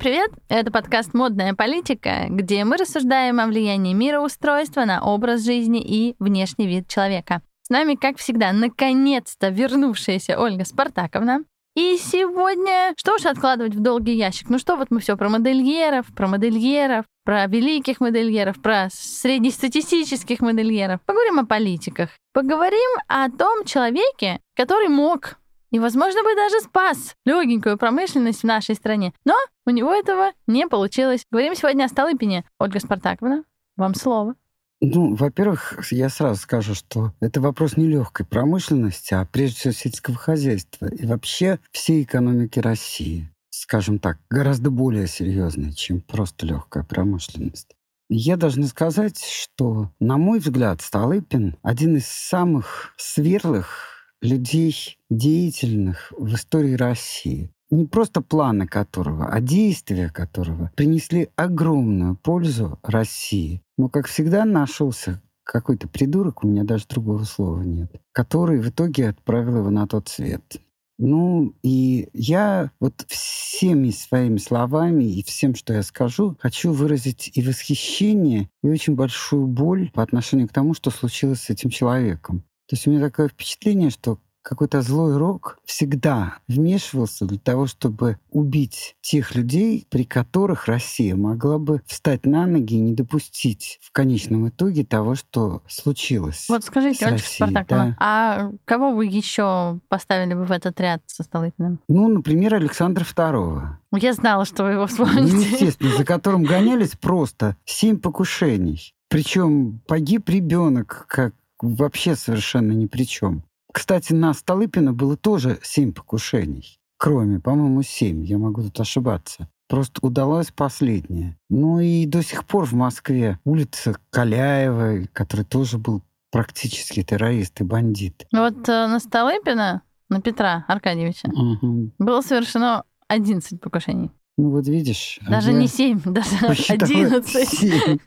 Привет! Это подкаст «Модная политика», где мы рассуждаем о влиянии мироустройства на образ жизни и внешний вид человека. С нами, как всегда, наконец-то вернувшаяся Ольга Спартаковна. И сегодня, что уж откладывать в долгий ящик? Ну что, вот мы все про модельеров, про модельеров, про великих модельеров, про среднестатистических модельеров. Поговорим о политиках. Поговорим о том человеке, который мог и, возможно, бы даже спас легенькую промышленность в нашей стране. Но у него этого не получилось. Говорим сегодня о Столыпине. Ольга Спартаковна, вам слово. Ну, во-первых, я сразу скажу, что это вопрос не легкой промышленности, а прежде всего сельского хозяйства и вообще всей экономики России. Скажем так, гораздо более серьезной, чем просто легкая промышленность. Я должна сказать, что, на мой взгляд, Столыпин один из самых светлых людей деятельных в истории России. Не просто планы которого, а действия которого принесли огромную пользу России. Но, как всегда, нашелся какой-то придурок, у меня даже другого слова нет, который в итоге отправил его на тот свет. Ну, и я вот всеми своими словами и всем, что я скажу, хочу выразить и восхищение, и очень большую боль по отношению к тому, что случилось с этим человеком. То есть у меня такое впечатление, что какой-то злой рок всегда вмешивался для того, чтобы убить тех людей, при которых Россия могла бы встать на ноги и не допустить в конечном итоге того, что случилось. Вот скажите, Ольга Спартакова, да. а кого вы еще поставили бы в этот ряд со Столыпиным? Ну, например, Александра II. Я знала, что вы его вспомните. Ну, естественно, за которым гонялись просто семь покушений. Причем погиб ребенок, как вообще совершенно ни при чем. Кстати, на Столыпина было тоже семь покушений. Кроме, по-моему, семь. Я могу тут ошибаться. Просто удалось последнее. Ну и до сих пор в Москве улица Каляева, который тоже был практически террорист и бандит. Вот э, на Столыпина, на Петра Аркадьевича, угу. было совершено 11 покушений. Ну вот видишь. Даже не семь, даже одиннадцать.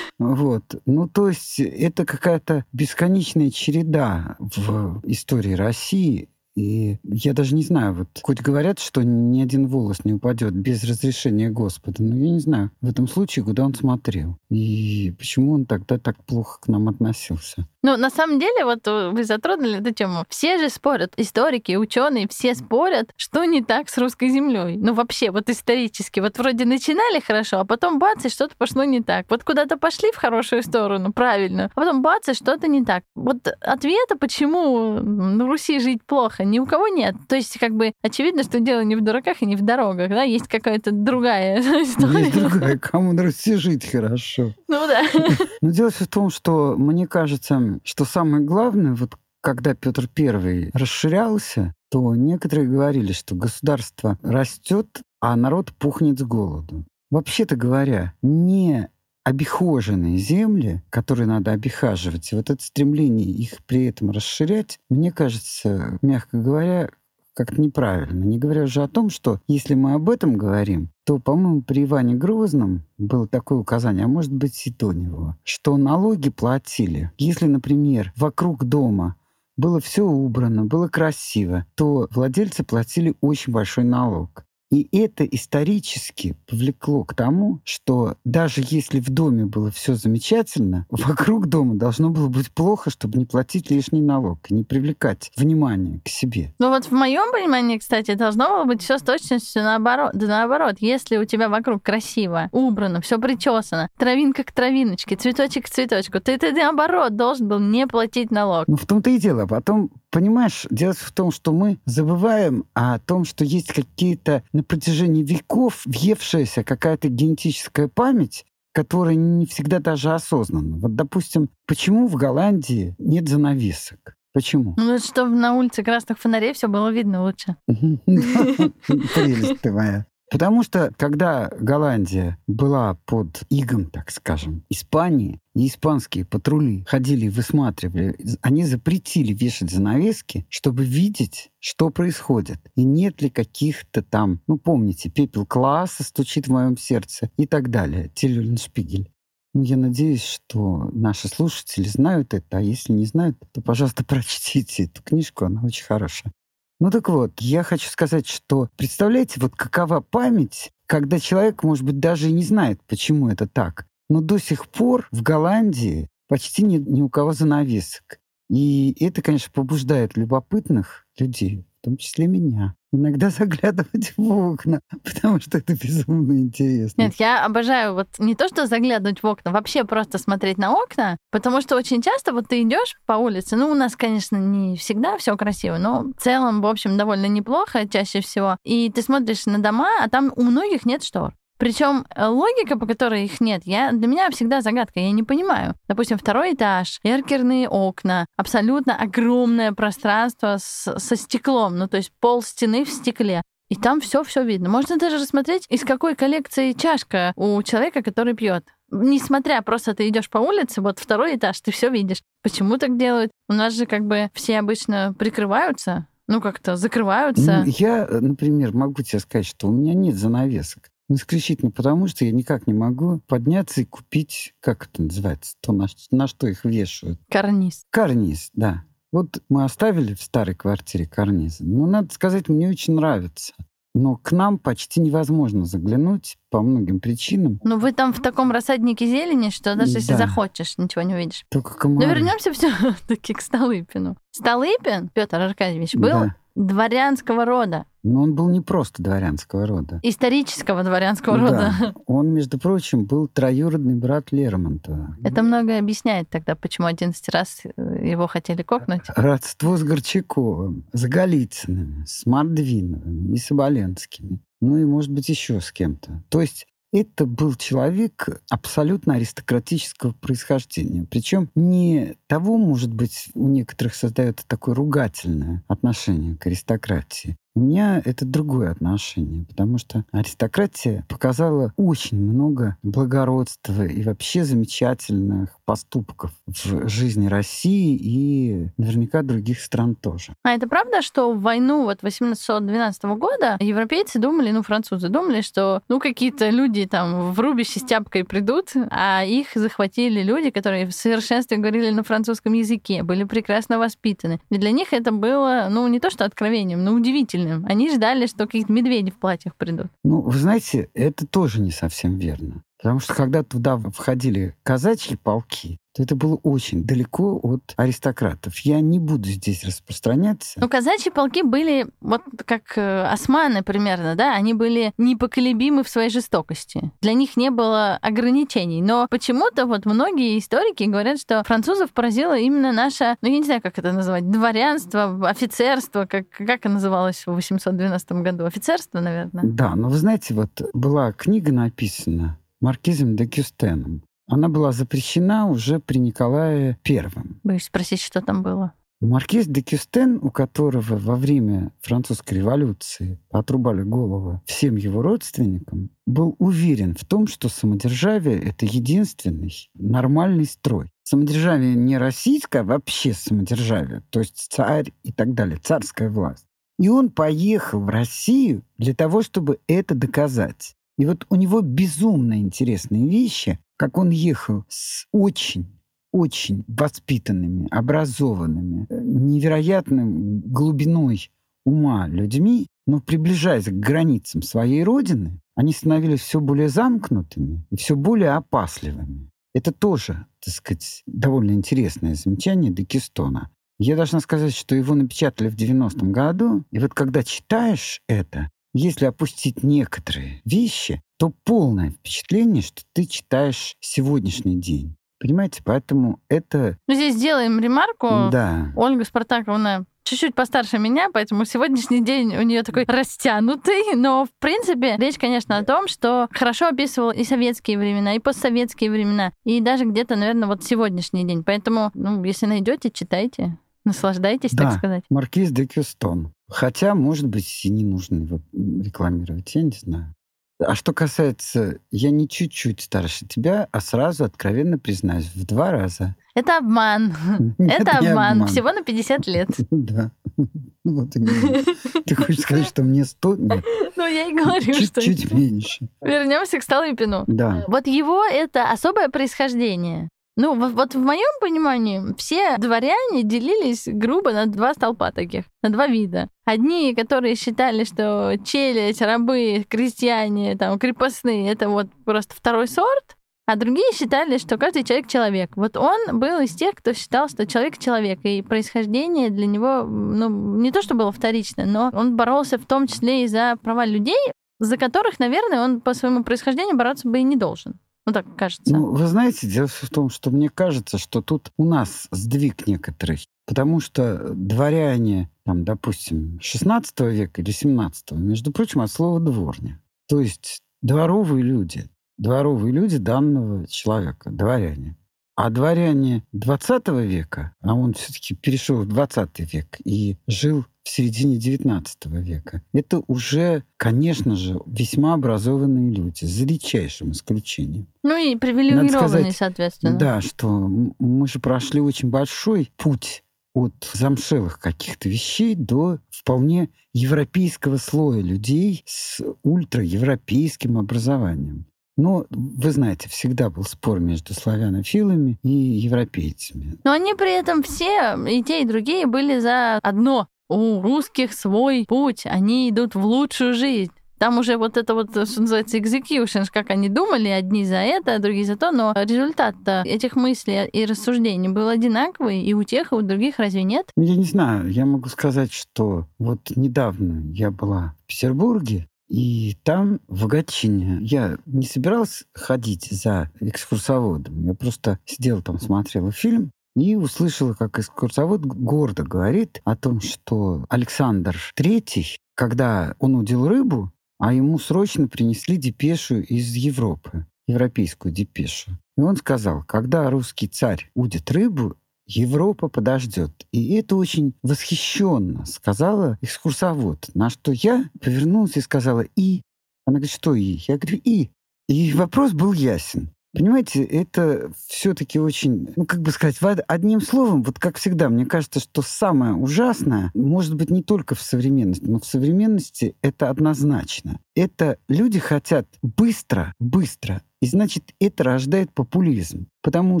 Вот. Ну то есть это какая-то бесконечная череда в истории России и я даже не знаю, вот хоть говорят, что ни один волос не упадет без разрешения Господа, но я не знаю в этом случае, куда он смотрел. И почему он тогда так плохо к нам относился. Ну, на самом деле, вот вы затронули эту тему. Все же спорят, историки, ученые, все спорят, что не так с русской землей. Ну, вообще, вот исторически. Вот вроде начинали хорошо, а потом бац, и что-то пошло не так. Вот куда-то пошли в хорошую сторону, правильно, а потом бац, и что-то не так. Вот ответа, почему на Руси жить плохо, ни у кого нет. То есть, как бы, очевидно, что дело не в дураках и не в дорогах, да, есть какая-то другая история. Есть другая, кому Руси жить хорошо. Ну да. Но дело в том, что, мне кажется, что самое главное, вот когда Петр I расширялся, то некоторые говорили, что государство растет, а народ пухнет с голоду. Вообще-то говоря, не обихоженные земли, которые надо обихаживать, и вот это стремление их при этом расширять, мне кажется, мягко говоря, как-то неправильно. Не говоря уже о том, что если мы об этом говорим, то, по-моему, при Иване Грозном было такое указание, а может быть и до него, что налоги платили. Если, например, вокруг дома было все убрано, было красиво, то владельцы платили очень большой налог. И это исторически повлекло к тому, что даже если в доме было все замечательно, вокруг дома должно было быть плохо, чтобы не платить лишний налог и не привлекать внимание к себе. Ну вот в моем понимании, кстати, должно было быть все с точностью наоборот. Да наоборот, если у тебя вокруг красиво, убрано, все причесано, травинка к травиночке, цветочек к цветочку, ты, ты наоборот должен был не платить налог. Ну в том-то и дело. Потом Понимаешь, дело в том, что мы забываем о том, что есть какие-то на протяжении веков въевшаяся какая-то генетическая память, которая не всегда даже осознанна. Вот, допустим, почему в Голландии нет занавесок? Почему? Ну, чтобы на улице красных фонарей все было видно лучше. Прелесть ты моя. Потому что, когда Голландия была под игом, так скажем, Испании, и испанские патрули ходили и высматривали, они запретили вешать занавески, чтобы видеть, что происходит. И нет ли каких-то там, ну, помните, пепел класса стучит в моем сердце и так далее. Телюленшпигель. Ну, я надеюсь, что наши слушатели знают это, а если не знают, то, пожалуйста, прочтите эту книжку, она очень хорошая. Ну так вот, я хочу сказать, что представляете, вот какова память, когда человек, может быть, даже и не знает, почему это так. Но до сих пор в Голландии почти ни, ни у кого занавесок. И это, конечно, побуждает любопытных людей, том числе меня, иногда заглядывать в окна, потому что это безумно интересно. Нет, я обожаю вот не то, что заглядывать в окна, вообще просто смотреть на окна, потому что очень часто вот ты идешь по улице, ну, у нас, конечно, не всегда все красиво, но в целом, в общем, довольно неплохо чаще всего, и ты смотришь на дома, а там у многих нет штор. Причем э, логика, по которой их нет, я, для меня всегда загадка, я не понимаю. Допустим, второй этаж, эркерные окна, абсолютно огромное пространство с, со стеклом, ну то есть пол стены в стекле. И там все все видно. Можно даже рассмотреть, из какой коллекции чашка у человека, который пьет. Несмотря, просто ты идешь по улице, вот второй этаж, ты все видишь. Почему так делают? У нас же как бы все обычно прикрываются, ну как-то закрываются. Ну, я, например, могу тебе сказать, что у меня нет занавесок. Ну, исключительно потому, что я никак не могу подняться и купить, как это называется, то, на, на что их вешают. Карниз. Карниз, да. Вот мы оставили в старой квартире карнизы. Ну, надо сказать, мне очень нравится. Но к нам почти невозможно заглянуть по многим причинам. Ну, вы там в таком рассаднике зелени, что даже если да. захочешь, ничего не увидишь. Только комары. Но вернемся все-таки к Столыпину. Столыпин, Петр Аркадьевич, был да. дворянского рода. Но он был не просто дворянского рода. Исторического дворянского да. рода. Он, между прочим, был троюродный брат Лермонтова. Это многое объясняет тогда, почему 11 раз э, его хотели кокнуть. Родство с Горчаковым, с Голицыными, с Мордвиновыми и Соболенскими. Ну и, может быть, еще с кем-то. То есть это был человек абсолютно аристократического происхождения. Причем не того, может быть, у некоторых создает такое ругательное отношение к аристократии, у меня это другое отношение, потому что аристократия показала очень много благородства и вообще замечательных поступков в жизни России и наверняка других стран тоже. А это правда, что в войну вот 1812 года европейцы думали, ну, французы думали, что ну какие-то люди там в рубище с тяпкой придут, а их захватили люди, которые в совершенстве говорили на французском языке, были прекрасно воспитаны. И для них это было, ну, не то что откровением, но удивительно удивительным. Они ждали, что какие-то медведи в платьях придут. Ну, вы знаете, это тоже не совсем верно. Потому что когда туда входили казачьи полки, то это было очень далеко от аристократов. Я не буду здесь распространяться. Ну, казачьи полки были вот как э, османы примерно, да? Они были непоколебимы в своей жестокости. Для них не было ограничений. Но почему-то вот многие историки говорят, что французов поразило именно наше, ну, я не знаю, как это называть, дворянство, офицерство, как, как это называлось в 812 году? Офицерство, наверное? Да, но вы знаете, вот была книга написана маркизом де Кюстеном. Она была запрещена уже при Николае Первом. Боюсь спросить, что там было. Маркиз де Кюстен, у которого во время французской революции отрубали голову всем его родственникам, был уверен в том, что самодержавие — это единственный нормальный строй. Самодержавие не российское, а вообще самодержавие, то есть царь и так далее, царская власть. И он поехал в Россию для того, чтобы это доказать. И вот у него безумно интересные вещи, как он ехал с очень очень воспитанными, образованными, невероятным глубиной ума людьми, но приближаясь к границам своей родины, они становились все более замкнутыми и все более опасливыми. Это тоже, так сказать, довольно интересное замечание Декистона. Я должна сказать, что его напечатали в 90-м году, и вот когда читаешь это, если опустить некоторые вещи, то полное впечатление, что ты читаешь сегодняшний день. Понимаете, поэтому это... Ну, здесь сделаем ремарку. Да. Ольга Спартаковна чуть-чуть постарше меня, поэтому сегодняшний день у нее такой растянутый, но в принципе речь, конечно, о том, что хорошо описывал и советские времена, и постсоветские времена, и даже где-то, наверное, вот сегодняшний день. Поэтому, ну, если найдете, читайте. Наслаждайтесь, да, так сказать. Маркиз де Кюстон. Хотя, может быть, и не нужно его рекламировать, я не знаю. А что касается, я не чуть-чуть старше тебя, а сразу откровенно признаюсь, в два раза. Это обман. Нет, Это обман. обман. Всего на 50 лет. Да. Ну Вот именно. Ты хочешь сказать, что мне 100? Нет. Ну, я и говорю, что... Чуть-чуть меньше. Вернемся к Столыпину. Да. Вот его это особое происхождение. Ну, вот, в моем понимании все дворяне делились грубо на два столпа таких, на два вида. Одни, которые считали, что челядь, рабы, крестьяне, там, крепостные — это вот просто второй сорт, а другие считали, что каждый человек — человек. Вот он был из тех, кто считал, что человек — человек, и происхождение для него, ну, не то, что было вторично, но он боролся в том числе и за права людей, за которых, наверное, он по своему происхождению бороться бы и не должен. Ну, так кажется. Ну, вы знаете, дело в том, что мне кажется, что тут у нас сдвиг некоторый. Потому что дворяне, там, допустим, 16 века или 17, между прочим, от слова «дворня». То есть дворовые люди, дворовые люди данного человека, дворяне. А дворяне 20 века, а он все-таки перешел в 20 век и жил в середине XIX века, это уже, конечно же, весьма образованные люди, за редчайшим исключением. Ну и привилегированные, соответственно. Да, что мы же прошли очень большой путь от замшелых каких-то вещей до вполне европейского слоя людей с ультраевропейским образованием. Но, вы знаете, всегда был спор между славянофилами и европейцами. Но они при этом все, и те, и другие, были за одно. У русских свой путь, они идут в лучшую жизнь. Там уже вот это вот, что называется, execution, как они думали, одни за это, а другие за то, но результат этих мыслей и рассуждений был одинаковый и у тех, и у других, разве нет? Я не знаю, я могу сказать, что вот недавно я была в Петербурге, и там, в Гатчине, я не собирался ходить за экскурсоводом. Я просто сидел там, смотрел фильм, и услышала, как экскурсовод гордо говорит о том, что Александр III, когда он удил рыбу, а ему срочно принесли депешу из Европы, европейскую депешу. И он сказал, когда русский царь удит рыбу, Европа подождет. И это очень восхищенно сказала экскурсовод. На что я повернулась и сказала «и». Она говорит, что «и»? Я говорю «и». И вопрос был ясен. Понимаете, это все-таки очень, ну, как бы сказать, одним словом, вот как всегда, мне кажется, что самое ужасное может быть не только в современности, но в современности это однозначно. Это люди хотят быстро, быстро, и значит, это рождает популизм. Потому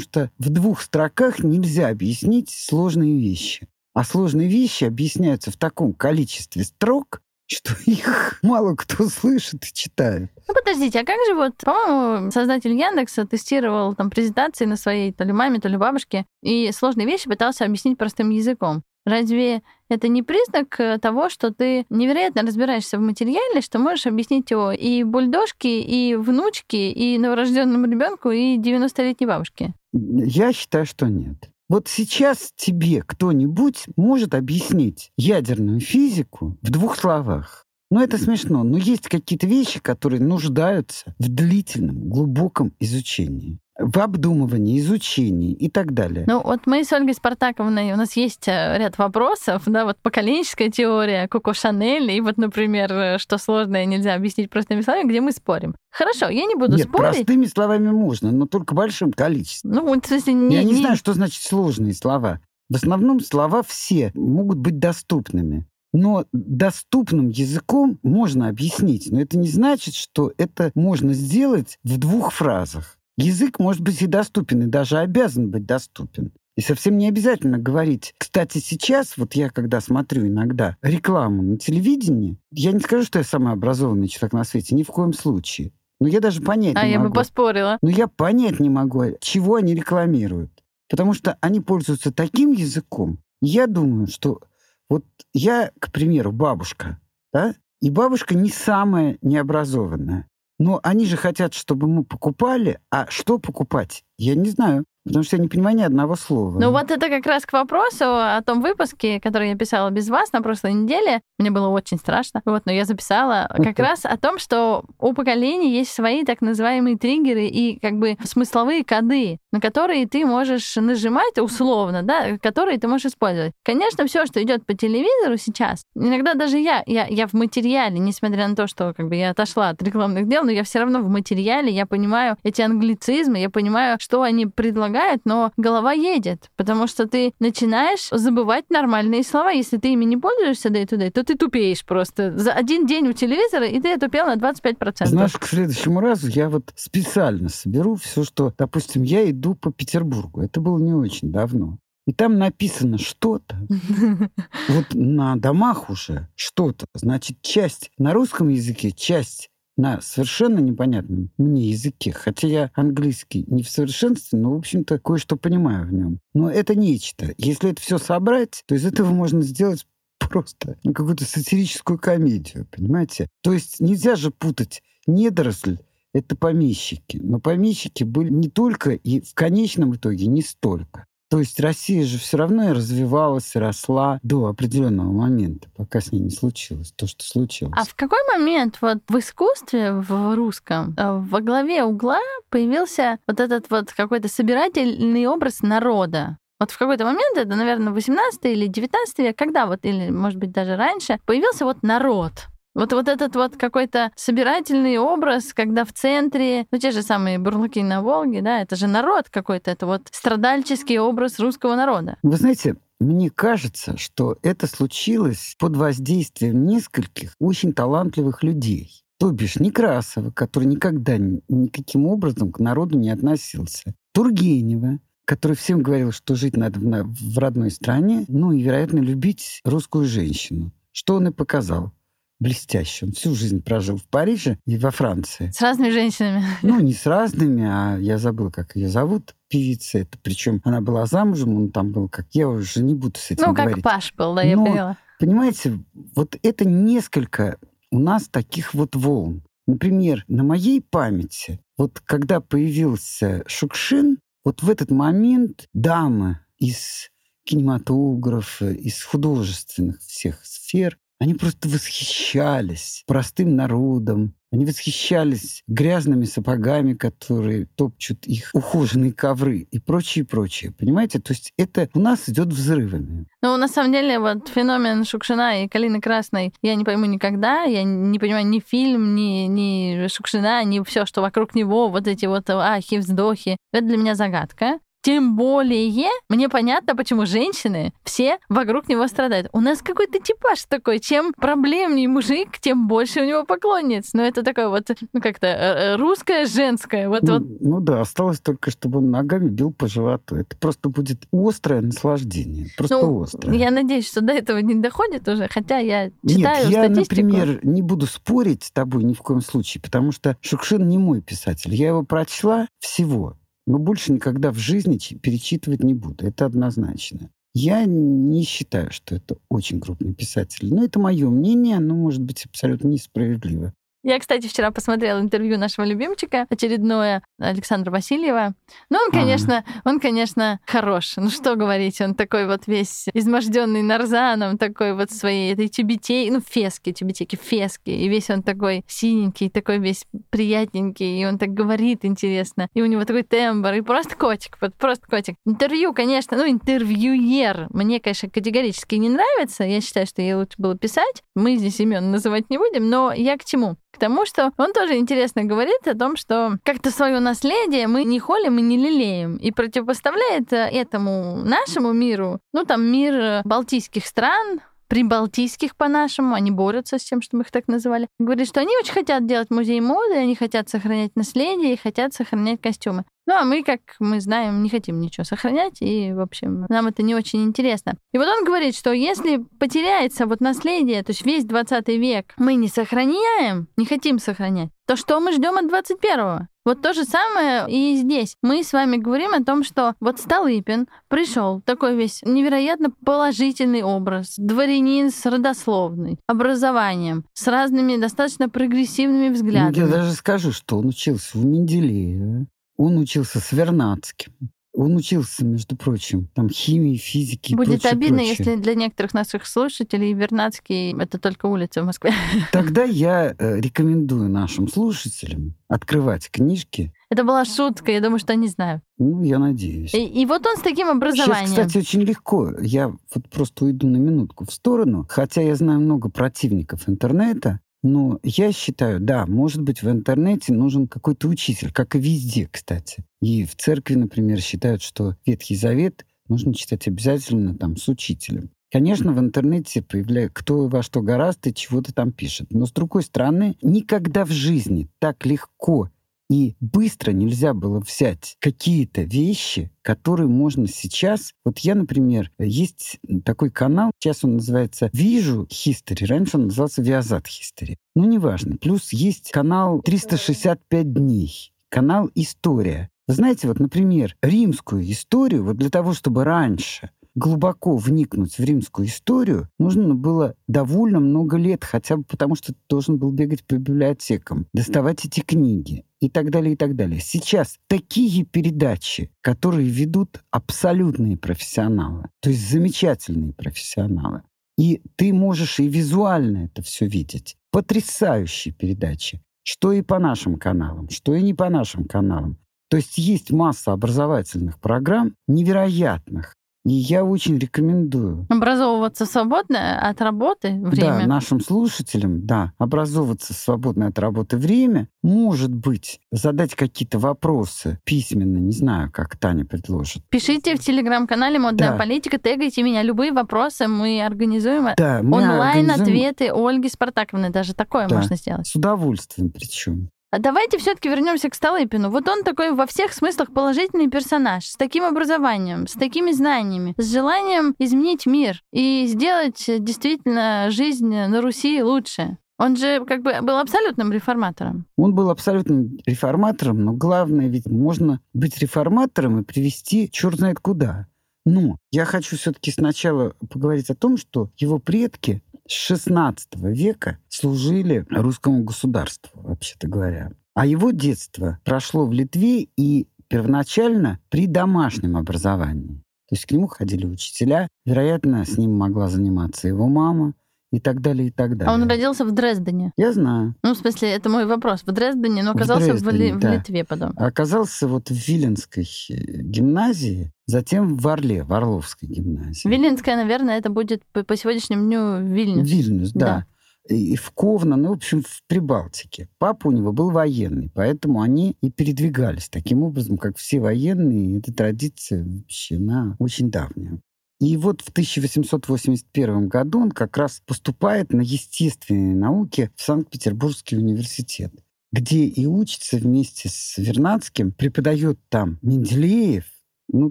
что в двух строках нельзя объяснить сложные вещи. А сложные вещи объясняются в таком количестве строк, что их мало кто слышит и читает. Ну, подождите, а как же вот, по-моему, создатель Яндекса тестировал там презентации на своей то ли маме, то ли бабушке, и сложные вещи пытался объяснить простым языком. Разве это не признак э, того, что ты невероятно разбираешься в материале, что можешь объяснить его и бульдожке, и внучке, и новорожденному ребенку, и 90-летней бабушке? Я считаю, что нет. Вот сейчас тебе кто-нибудь может объяснить ядерную физику в двух словах. Ну, это смешно, но есть какие-то вещи, которые нуждаются в длительном, глубоком изучении в обдумывании, изучении и так далее. Ну, вот мы с Ольгой Спартаковной, у нас есть э, ряд вопросов, да, вот поколенческая теория, Коко Шанель, и вот, например, э, что сложное нельзя объяснить простыми словами, где мы спорим. Хорошо, я не буду Нет, спорить. простыми словами можно, но только большим количеством. Ну, вот, в смысле, не, я не, не знаю, что значит сложные слова. В основном слова все могут быть доступными. Но доступным языком можно объяснить, но это не значит, что это можно сделать в двух фразах. Язык может быть и доступен, и даже обязан быть доступен. И совсем не обязательно говорить. Кстати, сейчас, вот я когда смотрю иногда рекламу на телевидении, я не скажу, что я самый образованный человек на свете, ни в коем случае. Но я даже понять а не я могу. бы поспорила. Но я понять не могу, чего они рекламируют. Потому что они пользуются таким языком. Я думаю, что вот я, к примеру, бабушка, да, и бабушка не самая необразованная. Но они же хотят, чтобы мы покупали. А что покупать? Я не знаю. Потому что я не понимаю ни одного слова. Ну вот это как раз к вопросу о том выпуске, который я писала без вас на прошлой неделе. Мне было очень страшно. Вот, но я записала как раз о том, что у поколений есть свои так называемые триггеры и как бы смысловые коды, на которые ты можешь нажимать условно, да, которые ты можешь использовать. Конечно, все, что идет по телевизору сейчас, иногда даже я, я, я в материале, несмотря на то, что как бы я отошла от рекламных дел, но я все равно в материале, я понимаю эти англицизмы, я понимаю, что они предлагают, но голова едет, потому что ты начинаешь забывать нормальные слова. Если ты ими не пользуешься day-to-day, то ты тупеешь просто. За один день у телевизора, и ты отупел на 25%. Знаешь, к следующему разу я вот специально соберу все, что, допустим, я иду по Петербургу. Это было не очень давно. И там написано что-то. Вот на домах уже что-то. Значит, часть на русском языке, часть на совершенно непонятном мне языке. Хотя я английский не в совершенстве, но, в общем-то, кое-что понимаю в нем. Но это нечто. Если это все собрать, то из этого можно сделать просто какую-то сатирическую комедию, понимаете? То есть нельзя же путать недоросль это помещики. Но помещики были не только и в конечном итоге не столько. То есть Россия же все равно и развивалась, и росла до определенного момента, пока с ней не случилось то, что случилось. А в какой момент вот в искусстве, в русском, э, во главе угла появился вот этот вот какой-то собирательный образ народа? Вот в какой-то момент, это, наверное, 18 или 19 век, когда вот, или, может быть, даже раньше, появился вот народ. Вот, вот этот вот какой-то собирательный образ, когда в центре, ну, те же самые бурлаки на Волге, да, это же народ какой-то, это вот страдальческий образ русского народа. Вы знаете, мне кажется, что это случилось под воздействием нескольких очень талантливых людей. То бишь Некрасова, который никогда никаким образом к народу не относился. Тургенева, который всем говорил, что жить надо в родной стране, ну и, вероятно, любить русскую женщину. Что он и показал блестяще. Он всю жизнь прожил в Париже и во Франции. С разными женщинами. Ну, не с разными, а я забыл, как ее зовут, певица. Это причем она была замужем, он там был, как я уже не буду с этим ну, говорить. Ну, как Паш был, да, я Но, поняла. Понимаете, вот это несколько у нас таких вот волн. Например, на моей памяти, вот когда появился Шукшин, вот в этот момент дамы из кинематографа, из художественных всех сфер, они просто восхищались простым народом, они восхищались грязными сапогами, которые топчут их ухоженные ковры и прочее, прочее. Понимаете? То есть это у нас идет взрывами. Ну, на самом деле, вот феномен Шукшина и Калины Красной я не пойму никогда. Я не понимаю ни фильм, ни, ни Шукшина, ни все, что вокруг него, вот эти вот ахи, вздохи. Это для меня загадка. Тем более, мне понятно, почему женщины все вокруг него страдают. У нас какой-то типаж такой. Чем проблемнее мужик, тем больше у него поклонниц. Но это такое вот, ну как-то э, э, русское, женское. Вот, ну, вот. ну да, осталось только, чтобы он ногами бил по животу. Это просто будет острое наслаждение. Просто ну, острое. Я надеюсь, что до этого не доходит уже, хотя я читаю Нет, я, статистику. например, не буду спорить с тобой ни в коем случае, потому что Шукшин не мой писатель. Я его прочла всего но больше никогда в жизни перечитывать не буду. Это однозначно. Я не считаю, что это очень крупный писатель. Но это мое мнение, оно может быть абсолютно несправедливо. Я, кстати, вчера посмотрела интервью нашего любимчика, очередное Александра Васильева. Ну, он, конечно, он, конечно, хорош. Ну, что говорить, он такой вот весь изможденный нарзаном, такой вот своей этой тюбетей, ну, фески, тюбетейки, фески. И весь он такой синенький, такой весь приятненький, и он так говорит интересно. И у него такой тембр, и просто котик, вот просто котик. Интервью, конечно, ну, интервьюер. Мне, конечно, категорически не нравится. Я считаю, что ей лучше было писать. Мы здесь имен называть не будем, но я к чему? К тому, что он тоже интересно говорит о том, что как-то свое наследие мы не холим и не лелеем, и противопоставляет э, этому нашему миру, ну там мир э, балтийских стран, прибалтийских по-нашему, они борются с тем, что мы их так называли. Говорит, что они очень хотят делать музей моды, они хотят сохранять наследие и хотят сохранять костюмы. Ну, а мы, как мы знаем, не хотим ничего сохранять, и, в общем, нам это не очень интересно. И вот он говорит, что если потеряется вот наследие, то есть весь 20 век мы не сохраняем, не хотим сохранять, то что мы ждем от 21-го? Вот то же самое и здесь. Мы с вами говорим о том, что вот Столыпин пришел такой весь невероятно положительный образ, дворянин с родословной, образованием, с разными достаточно прогрессивными взглядами. Я даже скажу, что он учился у Менделеева, он учился с Вернадским, он учился, между прочим, там химии, физики. Будет прочее, обидно, прочее. если для некоторых наших слушателей Вернадский это только улица в Москве. Тогда я э, рекомендую нашим слушателям открывать книжки. Это была шутка, я думаю, что они знают. Ну, я надеюсь. И, и вот он с таким образованием. Сейчас, кстати, очень легко. Я вот просто уйду на минутку в сторону. Хотя я знаю много противников интернета, Но я считаю, да, может быть, в интернете нужен какой-то учитель, как и везде, кстати. И в церкви, например, считают, что Ветхий Завет нужно читать обязательно там с учителем. Конечно, в интернете появляется кто во что гораст и чего-то там пишет. Но, с другой стороны, никогда в жизни так легко и быстро нельзя было взять какие-то вещи, которые можно сейчас... Вот я, например, есть такой канал, сейчас он называется «Вижу History», раньше он назывался «Виазат History». Ну, неважно. Плюс есть канал «365 дней», канал «История». Вы знаете, вот, например, римскую историю, вот для того, чтобы раньше глубоко вникнуть в римскую историю, нужно было довольно много лет, хотя бы потому, что ты должен был бегать по библиотекам, доставать эти книги и так далее, и так далее. Сейчас такие передачи, которые ведут абсолютные профессионалы, то есть замечательные профессионалы. И ты можешь и визуально это все видеть. Потрясающие передачи. Что и по нашим каналам, что и не по нашим каналам. То есть есть масса образовательных программ невероятных, и я очень рекомендую. Образовываться свободно от работы время? Да, нашим слушателям, да, образовываться свободно от работы время. Может быть, задать какие-то вопросы письменно, не знаю, как Таня предложит. Пишите в телеграм-канале «Модная да. политика», тегайте меня. Любые вопросы мы организуем. Да, мы Онлайн-ответы организуем... Ольги Спартаковны. Даже такое да, можно сделать. С удовольствием причем. А давайте все-таки вернемся к Столыпину. Вот он такой во всех смыслах положительный персонаж, с таким образованием, с такими знаниями, с желанием изменить мир и сделать действительно жизнь на Руси лучше. Он же как бы был абсолютным реформатором. Он был абсолютным реформатором, но главное ведь можно быть реформатором и привести черт знает куда. Но я хочу все-таки сначала поговорить о том, что его предки с XVI века служили русскому государству, вообще-то говоря. А его детство прошло в Литве и первоначально при домашнем образовании. То есть к нему ходили учителя, вероятно, с ним могла заниматься его мама, и так далее, и так далее. А он родился в Дрездене? Я знаю. Ну, в смысле, это мой вопрос. В Дрездене, но оказался в, Дрездене, в, да. в Литве потом. Оказался вот в Виленской э, гимназии, затем в Орле, в Орловской гимназии. Виленская, наверное, это будет по, по сегодняшнему дню Вильнюс. Вильнюс, да. да и в Ковна, ну, в общем, в Прибалтике. Папа у него был военный, поэтому они и передвигались таким образом, как все военные. Эта традиция вообще, она очень давняя. И вот в 1881 году он как раз поступает на естественные науки в Санкт-Петербургский университет, где и учится вместе с Вернадским, преподает там Менделеев, ну,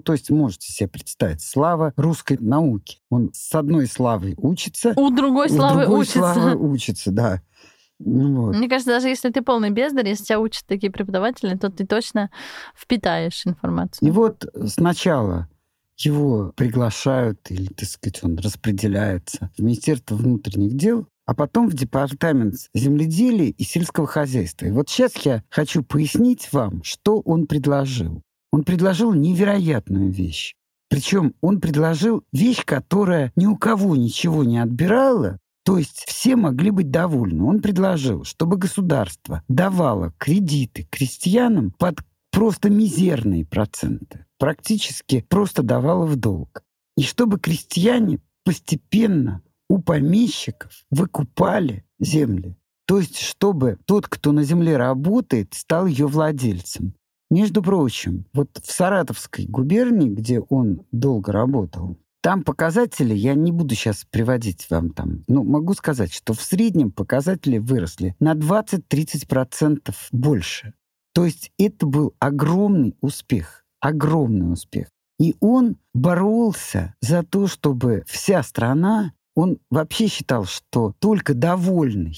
то есть можете себе представить, слава русской науки. Он с одной славой учится. У другой славы другой учится. славы учится, да. Ну, вот. Мне кажется, даже если ты полный бездарь, если тебя учат такие преподаватели, то ты точно впитаешь информацию. И вот сначала его приглашают, или, так сказать, он распределяется в Министерство внутренних дел, а потом в Департамент земледелия и сельского хозяйства. И вот сейчас я хочу пояснить вам, что он предложил. Он предложил невероятную вещь. Причем он предложил вещь, которая ни у кого ничего не отбирала, то есть все могли быть довольны. Он предложил, чтобы государство давало кредиты крестьянам под просто мизерные проценты, практически просто давала в долг. И чтобы крестьяне постепенно у помещиков выкупали земли. То есть, чтобы тот, кто на земле работает, стал ее владельцем. Между прочим, вот в Саратовской губернии, где он долго работал, там показатели, я не буду сейчас приводить вам там, но могу сказать, что в среднем показатели выросли на 20-30% больше. То есть это был огромный успех, огромный успех. И он боролся за то, чтобы вся страна, он вообще считал, что только довольный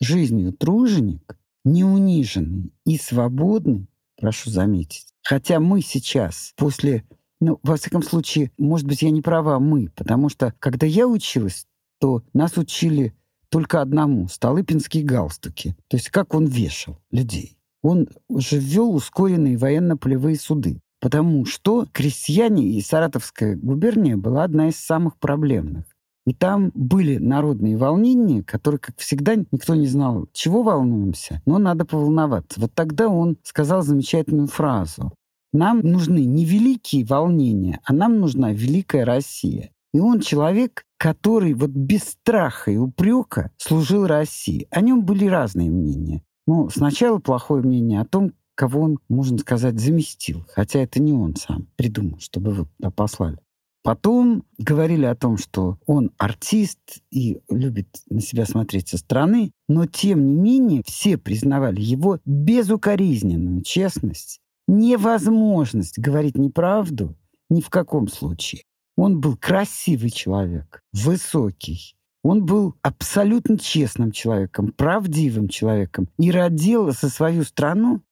жизнью труженик, неуниженный и свободный, прошу заметить. Хотя мы сейчас, после, ну, во всяком случае, может быть, я не права, мы, потому что, когда я училась, то нас учили только одному — столыпинские галстуки. То есть как он вешал людей он уже ввел ускоренные военно-полевые суды, потому что крестьяне и Саратовская губерния была одна из самых проблемных. И там были народные волнения, которые, как всегда, никто не знал, чего волнуемся, но надо поволноваться. Вот тогда он сказал замечательную фразу. Нам нужны не великие волнения, а нам нужна великая Россия. И он человек, который вот без страха и упрека служил России. О нем были разные мнения. Ну, сначала плохое мнение о том, кого он, можно сказать, заместил. Хотя это не он сам придумал, чтобы его туда послали. Потом говорили о том, что он артист и любит на себя смотреть со стороны, но тем не менее все признавали его безукоризненную честность, невозможность говорить неправду ни в каком случае. Он был красивый человек, высокий. Он был абсолютно честным человеком, правдивым человеком и родил за свою страну.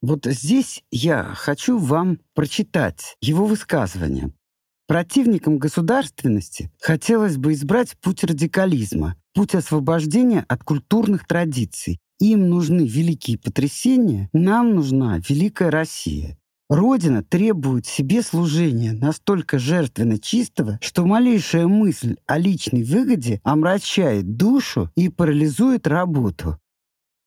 Вот здесь я хочу вам прочитать его высказывание. Противникам государственности хотелось бы избрать путь радикализма, путь освобождения от культурных традиций. Им нужны великие потрясения, нам нужна великая Россия. Родина требует себе служения настолько жертвенно чистого, что малейшая мысль о личной выгоде омрачает душу и парализует работу.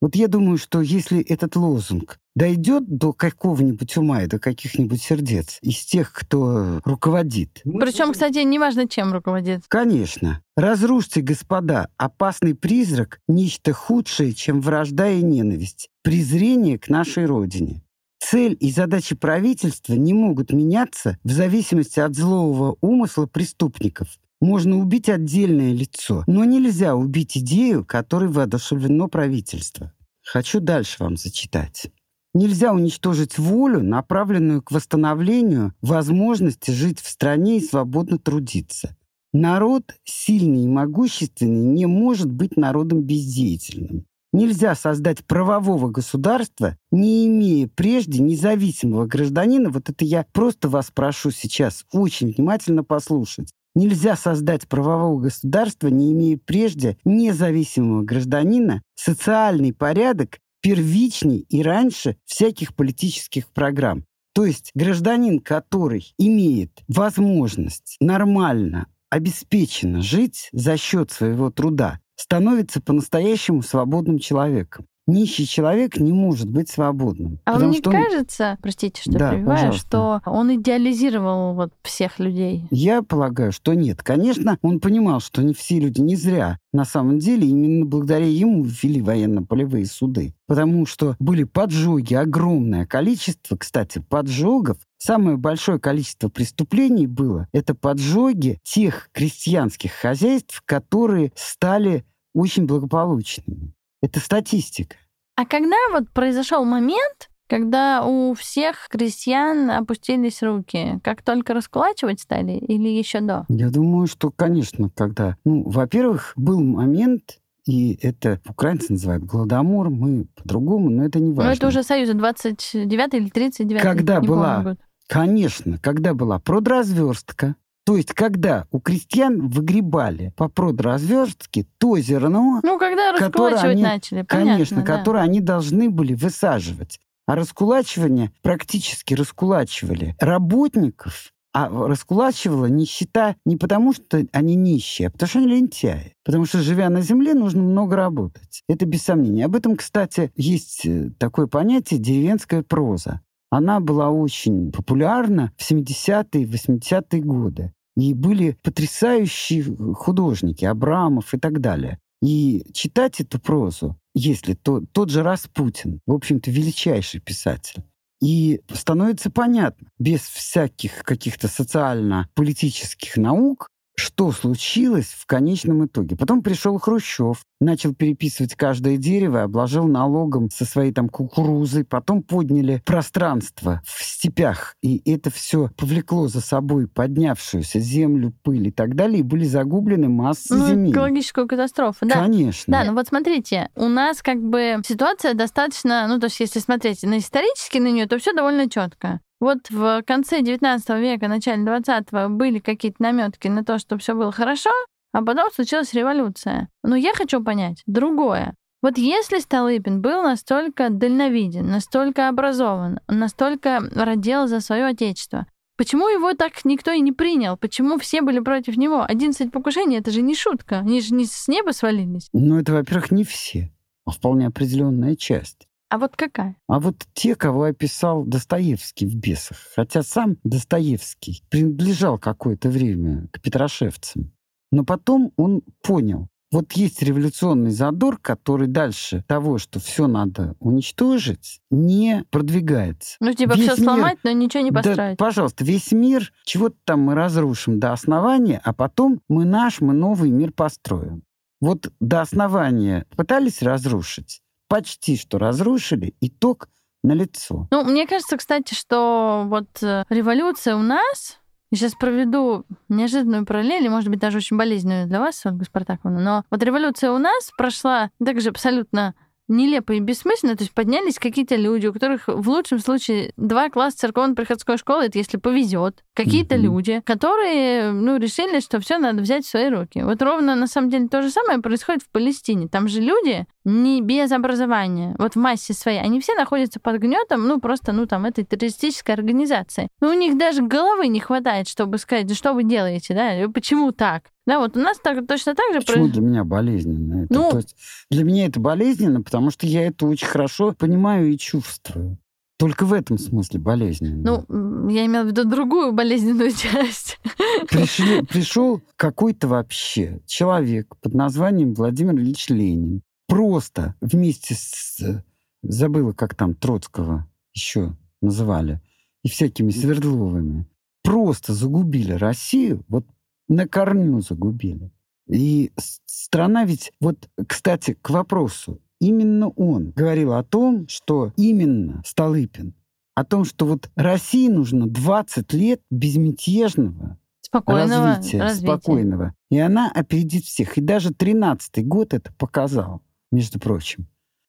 Вот я думаю, что если этот лозунг дойдет до какого-нибудь ума и до каких-нибудь сердец из тех, кто руководит. Причем, кстати, неважно, чем руководит. Конечно. Разрушьте, господа, опасный призрак — нечто худшее, чем вражда и ненависть, презрение к нашей Родине. Цель и задачи правительства не могут меняться в зависимости от злого умысла преступников. Можно убить отдельное лицо, но нельзя убить идею, которой воодушевлено правительство. Хочу дальше вам зачитать. Нельзя уничтожить волю, направленную к восстановлению возможности жить в стране и свободно трудиться. Народ, сильный и могущественный, не может быть народом бездеятельным. Нельзя создать правового государства, не имея прежде независимого гражданина. Вот это я просто вас прошу сейчас очень внимательно послушать. Нельзя создать правового государства, не имея прежде независимого гражданина, социальный порядок первичней и раньше всяких политических программ. То есть гражданин, который имеет возможность нормально, обеспеченно жить за счет своего труда, становится по-настоящему свободным человеком. Нищий человек не может быть свободным. А вам не кажется, простите, что да, перебиваю, что он идеализировал вот всех людей? Я полагаю, что нет. Конечно, он понимал, что не все люди не зря. На самом деле, именно благодаря ему ввели военно-полевые суды. Потому что были поджоги, огромное количество, кстати, поджогов Самое большое количество преступлений было это поджоги тех крестьянских хозяйств, которые стали очень благополучными. Это статистика. А когда вот произошел момент, когда у всех крестьян опустились руки, как только раскулачивать стали или еще до? Я думаю, что, конечно, когда... Ну, во-первых, был момент, и это украинцы называют голодомор, мы по-другому, но это не важно. Но это уже Союза 29 или 39 Когда была... Конечно, когда была продразверстка, то есть, когда у крестьян выгребали по продразверстке то зерно, ну, когда которое они, начали, понятно, конечно, да. которое они должны были высаживать. А раскулачивание практически раскулачивали работников, а раскулачивала нищета не потому, что они нищие, а потому что они лентяи. Потому что, живя на земле, нужно много работать. Это без сомнения. Об этом, кстати, есть э, такое понятие деревенская проза она была очень популярна в 70-е, 80-е годы. И были потрясающие художники, Абрамов и так далее. И читать эту прозу, если то, тот же Распутин, в общем-то, величайший писатель, и становится понятно, без всяких каких-то социально-политических наук, что случилось в конечном итоге. Потом пришел Хрущев, начал переписывать каждое дерево, обложил налогом со своей там кукурузой, потом подняли пространство в степях, и это все повлекло за собой поднявшуюся землю, пыль и так далее, и были загублены массы ну, земель. экологическую катастрофу, да. Конечно. Да, ну вот смотрите, у нас как бы ситуация достаточно, ну то есть если смотреть на исторически на нее, то все довольно четко. Вот в конце 19 века, начале 20 были какие-то наметки на то, что все было хорошо, а потом случилась революция. Но я хочу понять другое. Вот если Столыпин был настолько дальновиден, настолько образован, настолько родил за свое отечество, почему его так никто и не принял? Почему все были против него? 11 покушений — это же не шутка. Они же не с неба свалились. Ну, это, во-первых, не все, а вполне определенная часть. А вот какая? А вот те, кого описал Достоевский в «Бесах». Хотя сам Достоевский принадлежал какое-то время к петрошевцам. Но потом он понял, вот есть революционный задор, который дальше того, что все надо уничтожить, не продвигается. Ну, типа все сломать, но ничего не построить. Да, пожалуйста, весь мир, чего-то там мы разрушим до основания, а потом мы наш, мы новый мир построим. Вот до основания пытались разрушить, почти что разрушили, итог налицо. Ну, мне кажется, кстати, что вот э, революция у нас я сейчас проведу неожиданную параллель, и, может быть, даже очень болезненную для вас, Ольга Спартаковна. Но вот революция у нас прошла также абсолютно нелепо и бессмысленно. То есть поднялись какие-то люди, у которых в лучшем случае два класса церковно-приходской школы, это если повезет. Какие-то mm-hmm. люди, которые ну, решили, что все надо взять в свои руки. Вот ровно на самом деле то же самое происходит в Палестине. Там же люди не без образования, вот в массе своей, они все находятся под гнетом, ну, просто, ну, там, этой террористической организации. Но у них даже головы не хватает, чтобы сказать, что вы делаете, да, почему так? Да, вот у нас так, точно так же... Почему для меня болезненно? Это, ну, то есть для меня это болезненно, потому что я это очень хорошо понимаю и чувствую. Только в этом смысле болезненно. Ну, я имела в виду другую болезненную часть. Пришли, пришел какой-то вообще человек под названием Владимир Ильич Ленин. Просто вместе с... Забыла, как там Троцкого еще называли. И всякими Свердловыми. Просто загубили Россию. Вот на корню загубили. И страна ведь, вот, кстати, к вопросу, именно он говорил о том, что именно Столыпин, о том, что вот России нужно 20 лет безмятежного спокойного развития, развития, спокойного. И она опередит всех. И даже 13-й год это показал, между прочим.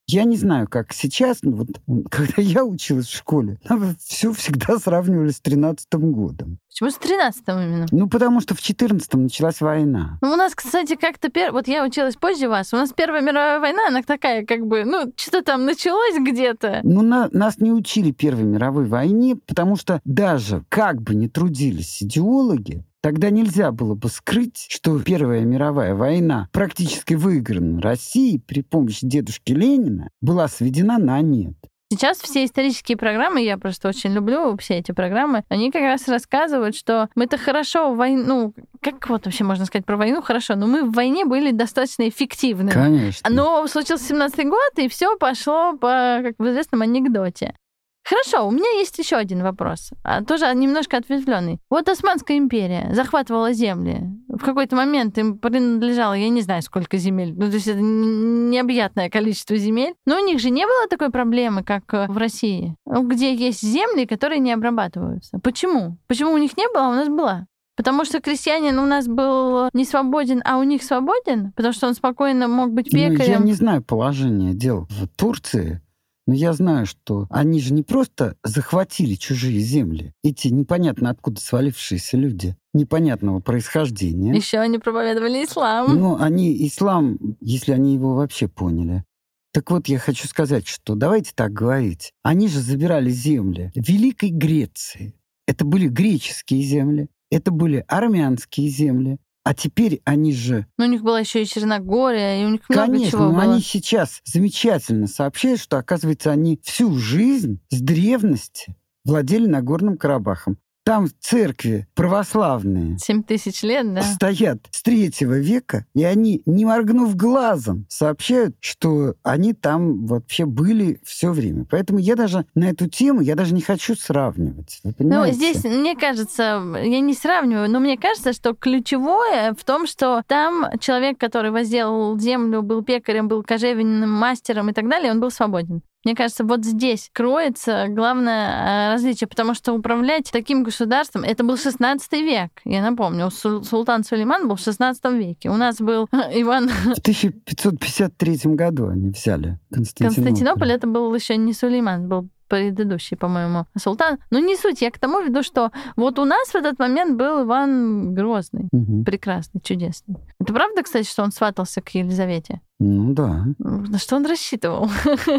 Я не знаю, как сейчас, но вот когда я училась в школе, все всегда сравнивали с 13 годом. Почему с 13 именно? Ну, потому что в 14 началась война. Ну, у нас, кстати, как-то... Пер... Вот я училась позже вас. У нас Первая мировая война, она такая, как бы, ну, что-то там началось где-то. Ну, на... нас не учили Первой мировой войне, потому что даже как бы не трудились идеологи, Тогда нельзя было бы скрыть, что Первая мировая война, практически выиграна Россией при помощи дедушки Ленина, была сведена на нет. Сейчас все исторические программы, я просто очень люблю все эти программы, они как раз рассказывают, что мы-то хорошо в войну, ну, как вот вообще можно сказать про войну хорошо, но мы в войне были достаточно эффективны. Конечно. Но случился 17-й год, и все пошло по, как в известном анекдоте. Хорошо, у меня есть еще один вопрос, а тоже немножко ответвленный. Вот Османская империя захватывала земли. В какой-то момент им принадлежало, я не знаю, сколько земель. Ну, то есть это необъятное количество земель. Но у них же не было такой проблемы, как э, в России, где есть земли, которые не обрабатываются. Почему? Почему у них не было, а у нас была? Потому что крестьянин у нас был не свободен, а у них свободен? Потому что он спокойно мог быть пекарем? Ну, я не знаю положение дел в Турции. Но я знаю, что они же не просто захватили чужие земли, эти непонятно откуда свалившиеся люди непонятного происхождения. Еще они проповедовали ислам. Ну, они ислам, если они его вообще поняли. Так вот, я хочу сказать, что давайте так говорить. Они же забирали земли Великой Греции. Это были греческие земли, это были армянские земли, а теперь они же... Ну, у них была еще и Черногория, и у них много Конечно, чего но было. они сейчас замечательно сообщают, что, оказывается, они всю жизнь с древности владели Нагорным Карабахом. Там церкви православные. Семь тысяч лет, да? Стоят с третьего века, и они, не моргнув глазом, сообщают, что они там вообще были все время. Поэтому я даже на эту тему, я даже не хочу сравнивать. Вы ну, здесь, мне кажется, я не сравниваю, но мне кажется, что ключевое в том, что там человек, который возделал землю, был пекарем, был кожевенным мастером и так далее, он был свободен. Мне кажется, вот здесь кроется главное э, различие, потому что управлять таким государством, это был 16 век, я напомню, султан Сулейман был в 16 веке. У нас был Иван... В 1553 году они взяли Константинополь. Константинополь это был еще не Сулейман, был предыдущий, по-моему, султан. Но не суть, я к тому веду, что вот у нас в этот момент был Иван Грозный, угу. прекрасный, чудесный. Это правда, кстати, что он сватался к Елизавете? Ну да. На что он рассчитывал?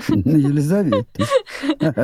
На Елизавету.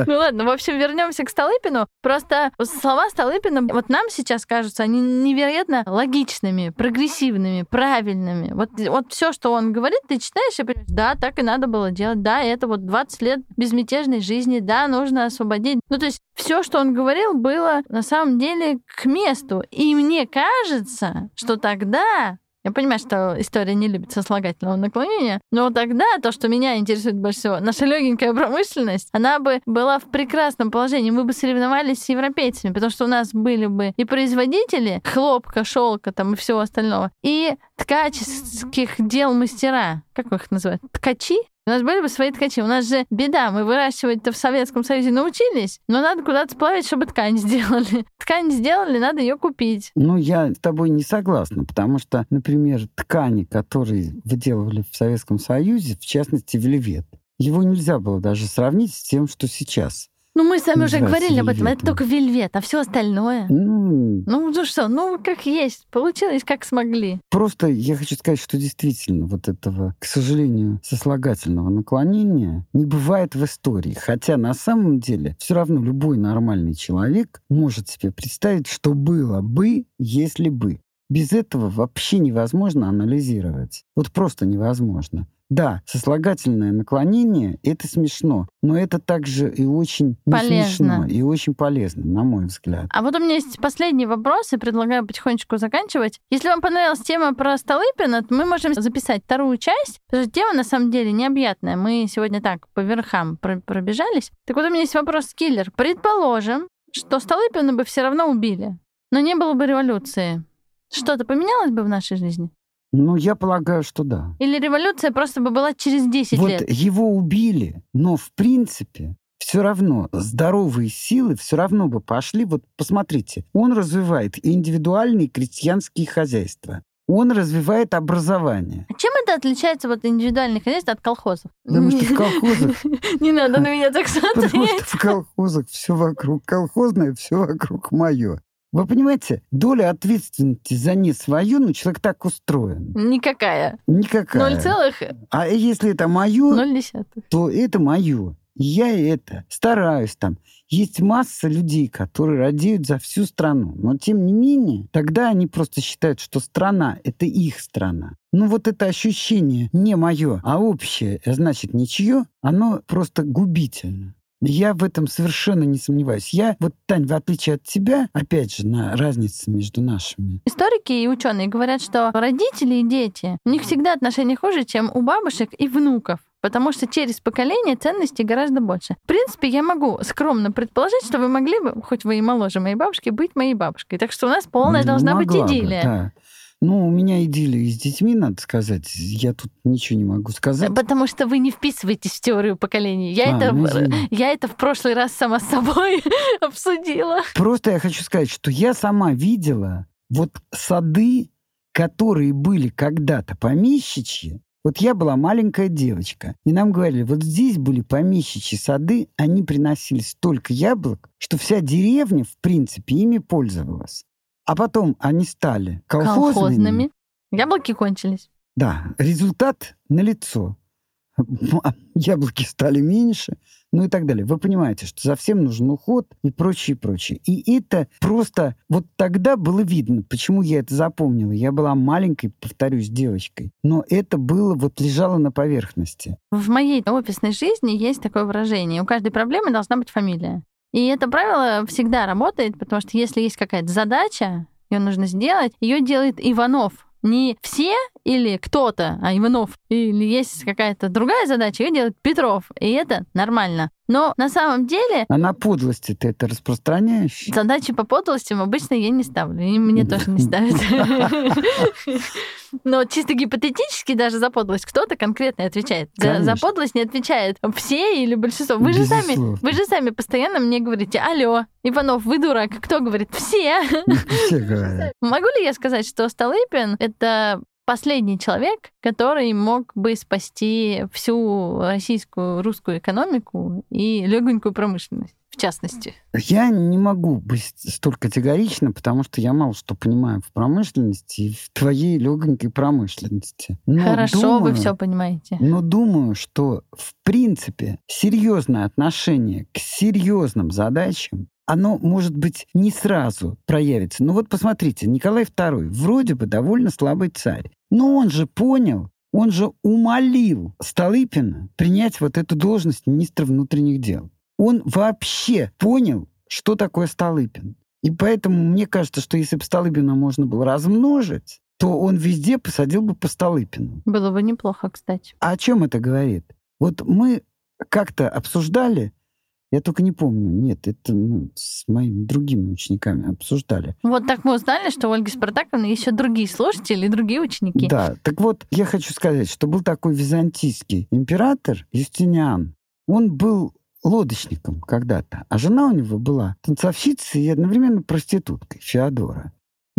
Ну ладно, в общем, вернемся к Столыпину. Просто слова Столыпина, вот нам сейчас кажутся, они невероятно логичными, прогрессивными, правильными. Вот, вот все, что он говорит, ты читаешь и понимаешь, да, так и надо было делать, да, это вот 20 лет безмятежной жизни, да, нужно освободить. Ну, то есть все, что он говорил, было на самом деле к месту. И мне кажется, что тогда я понимаю, что история не любит сослагательного наклонения, но тогда то, что меня интересует больше всего, наша легенькая промышленность, она бы была в прекрасном положении. Мы бы соревновались с европейцами, потому что у нас были бы и производители хлопка, шелка там и всего остального, и ткаческих дел мастера. Как их называют? Ткачи? У нас были бы свои ткачи. У нас же беда. Мы выращивать-то в Советском Союзе научились, но надо куда-то сплавить, чтобы ткань сделали. Ткань сделали, надо ее купить. Ну, я с тобой не согласна, потому что, например, ткани, которые выделывали в Советском Союзе, в частности, вельвет, его нельзя было даже сравнить с тем, что сейчас. Ну, мы с вами уже говорили об этом. Это только вельвет, а все остальное. Ну, ну, ну что, ну как есть. Получилось, как смогли. Просто я хочу сказать, что действительно вот этого, к сожалению, сослагательного наклонения не бывает в истории. Хотя на самом деле все равно любой нормальный человек может себе представить, что было бы, если бы. Без этого вообще невозможно анализировать. Вот просто невозможно. Да, сослагательное наклонение — это смешно, но это также и очень полезно. смешно, и очень полезно, на мой взгляд. А вот у меня есть последний вопрос, и предлагаю потихонечку заканчивать. Если вам понравилась тема про Столыпина, то мы можем записать вторую часть, потому что тема на самом деле необъятная. Мы сегодня так по верхам пробежались. Так вот у меня есть вопрос, киллер. Предположим, что Столыпина бы все равно убили, но не было бы революции. Что-то поменялось бы в нашей жизни? Ну, я полагаю, что да. Или революция просто бы была через 10 вот лет? его убили, но в принципе все равно здоровые силы все равно бы пошли. Вот посмотрите, он развивает индивидуальные крестьянские хозяйства. Он развивает образование. А чем это отличается вот индивидуальное хозяйство от колхозов? Потому что в колхозах... Не надо на меня так смотреть. Потому что в колхозах все вокруг колхозное, все вокруг мое. Вы понимаете, доля ответственности за не свою, ну, человек так устроен. Никакая. Никакая. Ноль целых? А если это мое, Ноль десятых. то это мое. Я это стараюсь там. Есть масса людей, которые радеют за всю страну. Но тем не менее, тогда они просто считают, что страна — это их страна. Ну вот это ощущение не мое, а общее, значит ничье, оно просто губительно. Я в этом совершенно не сомневаюсь. Я, вот, Тань, в отличие от тебя, опять же, на разнице между нашими. Историки и ученые говорят, что родители и дети, у них всегда отношения хуже, чем у бабушек и внуков. Потому что через поколение ценностей гораздо больше. В принципе, я могу скромно предположить, что вы могли бы, хоть вы и моложе моей бабушки, быть моей бабушкой. Так что у нас полная Ну, должна быть могла бы, идиллия. да. Ну, у меня идиллия с детьми, надо сказать. Я тут ничего не могу сказать. Потому что вы не вписываетесь в теорию поколений. Я, А, это, ну, извини. я это в прошлый раз сама с собой обсудила. Просто я хочу сказать, что я сама видела вот сады, которые были когда-то помещичьи. Вот я была маленькая девочка, и нам говорили, вот здесь были помещичьи сады, они приносили столько яблок, что вся деревня, в принципе, ими пользовалась. А потом они стали колхозными. Колхозными. Яблоки кончились. Да, результат налицо. А Яблоки стали меньше, ну и так далее. Вы понимаете, что за всем нужен уход и прочее, прочее. И это просто... Вот тогда было видно, почему я это запомнила. Я была маленькой, повторюсь, девочкой. Но это было, вот лежало на поверхности. В моей офисной жизни есть такое выражение. У каждой проблемы должна быть фамилия. И это правило всегда работает, потому что если есть какая-то задача, ее нужно сделать, ее делает Иванов. Не все или кто-то, а Иванов. Или есть какая-то другая задача, ее делает Петров. И это нормально. Но на самом деле А на подлости ты это распространяешь? задачи по подлостям обычно я не ставлю. И мне тоже не ставят. Но чисто гипотетически даже за подлость кто-то конкретно отвечает. За, подлость не отвечает все или большинство. Вы же, сами, вы же сами постоянно мне говорите, алло, Иванов, вы дурак. Кто говорит? Все. Все говорят. Могу ли я сказать, что Столыпин — это последний человек, который мог бы спасти всю российскую, русскую экономику и легонькую промышленность? В частности? Я не могу быть столь категорично, потому что я мало что понимаю в промышленности и в твоей легонькой промышленности. Но Хорошо, думаю, вы все понимаете. Но думаю, что в принципе серьезное отношение к серьезным задачам оно, может быть, не сразу проявится. Но вот посмотрите, Николай II вроде бы довольно слабый царь. Но он же понял, он же умолил Столыпина принять вот эту должность министра внутренних дел. Он вообще понял, что такое Столыпин. И поэтому мне кажется, что если бы Столыпина можно было размножить, то он везде посадил бы по Столыпину. Было бы неплохо, кстати. А о чем это говорит? Вот мы как-то обсуждали я только не помню. Нет, это ну, с моими другими учениками обсуждали. Вот так мы узнали, что у Ольги Спартаковны еще другие слушатели и другие ученики. Да, так вот, я хочу сказать, что был такой византийский император Юстиниан. Он был лодочником когда-то, а жена у него была танцовщицей и одновременно проституткой Феодора.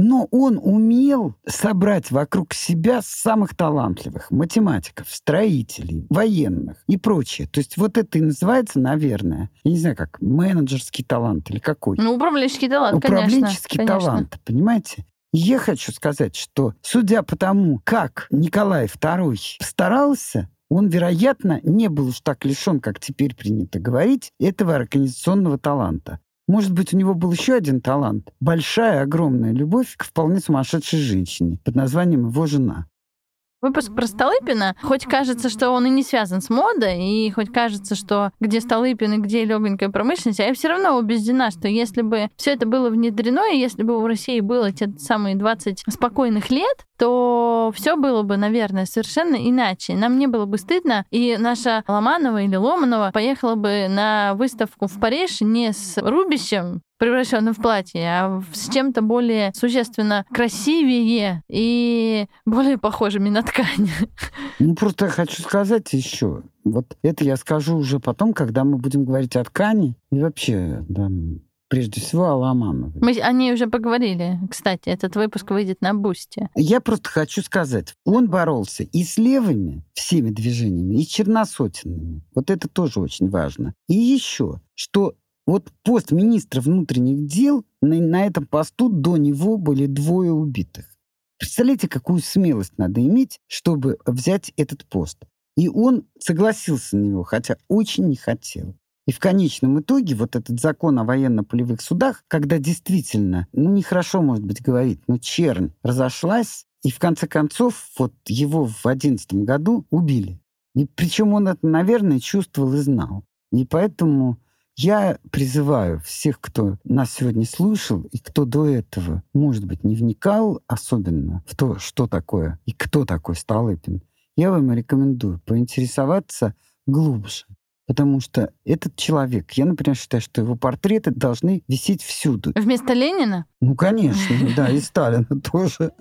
Но он умел собрать вокруг себя самых талантливых математиков, строителей, военных и прочее. То есть вот это и называется, наверное, я не знаю, как менеджерский талант или какой. Ну, управленческий талант, Управленческий конечно, талант, конечно. понимаете? Я хочу сказать, что судя по тому, как Николай II старался, он, вероятно, не был уж так лишен, как теперь принято говорить, этого организационного таланта. Может быть, у него был еще один талант. Большая, огромная любовь к вполне сумасшедшей женщине под названием его жена. Выпуск про Столыпина, хоть кажется, что он и не связан с модой, и хоть кажется, что где Столыпин и где легонькая промышленность, а я все равно убеждена, что если бы все это было внедрено, и если бы у России было те самые 20 спокойных лет, то все было бы, наверное, совершенно иначе. Нам не было бы стыдно, и наша Ломанова или Ломанова поехала бы на выставку в Париж не с рубищем, превращенным в платье, а с чем-то более существенно красивее и более похожими на ткань. Ну, просто я хочу сказать еще. Вот это я скажу уже потом, когда мы будем говорить о ткани и вообще, да, прежде всего о Ломановой. Мы о ней уже поговорили. Кстати, этот выпуск выйдет на Бусте. Я просто хочу сказать, он боролся и с левыми всеми движениями, и черносотенными. Вот это тоже очень важно. И еще, что вот пост министра внутренних дел, на, на этом посту до него были двое убитых. Представляете, какую смелость надо иметь, чтобы взять этот пост. И он согласился на него, хотя очень не хотел. И в конечном итоге вот этот закон о военно-полевых судах, когда действительно, ну, нехорошо, может быть, говорить, но чернь разошлась, и в конце концов вот его в одиннадцатом году убили. И причем он это, наверное, чувствовал и знал. И поэтому я призываю всех, кто нас сегодня слушал и кто до этого, может быть, не вникал особенно в то, что такое и кто такой Столыпин, я вам рекомендую поинтересоваться глубже. Потому что этот человек, я, например, считаю, что его портреты должны висеть всюду. Вместо Ленина? Ну, конечно, да, и Сталина тоже.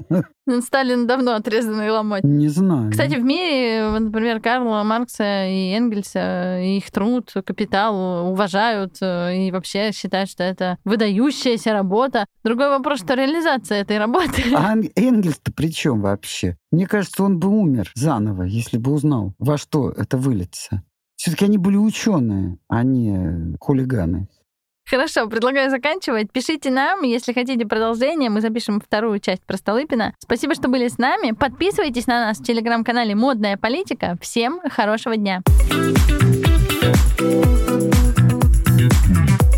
Ну, Сталин давно отрезанный ломоть. Не знаю. Кстати, в мире, например, Карла Маркса и Энгельса, их труд, капитал уважают э, и вообще считают, что это выдающаяся работа. Другой вопрос, что реализация этой работы. А Энгельс-то при чем вообще? Мне кажется, он бы умер заново, если бы узнал, во что это выльется. Все-таки они были ученые, а не хулиганы. Хорошо, предлагаю заканчивать. Пишите нам, если хотите продолжение, мы запишем вторую часть про Столыпина. Спасибо, что были с нами. Подписывайтесь на нас в телеграм-канале «Модная политика». Всем хорошего дня! thank you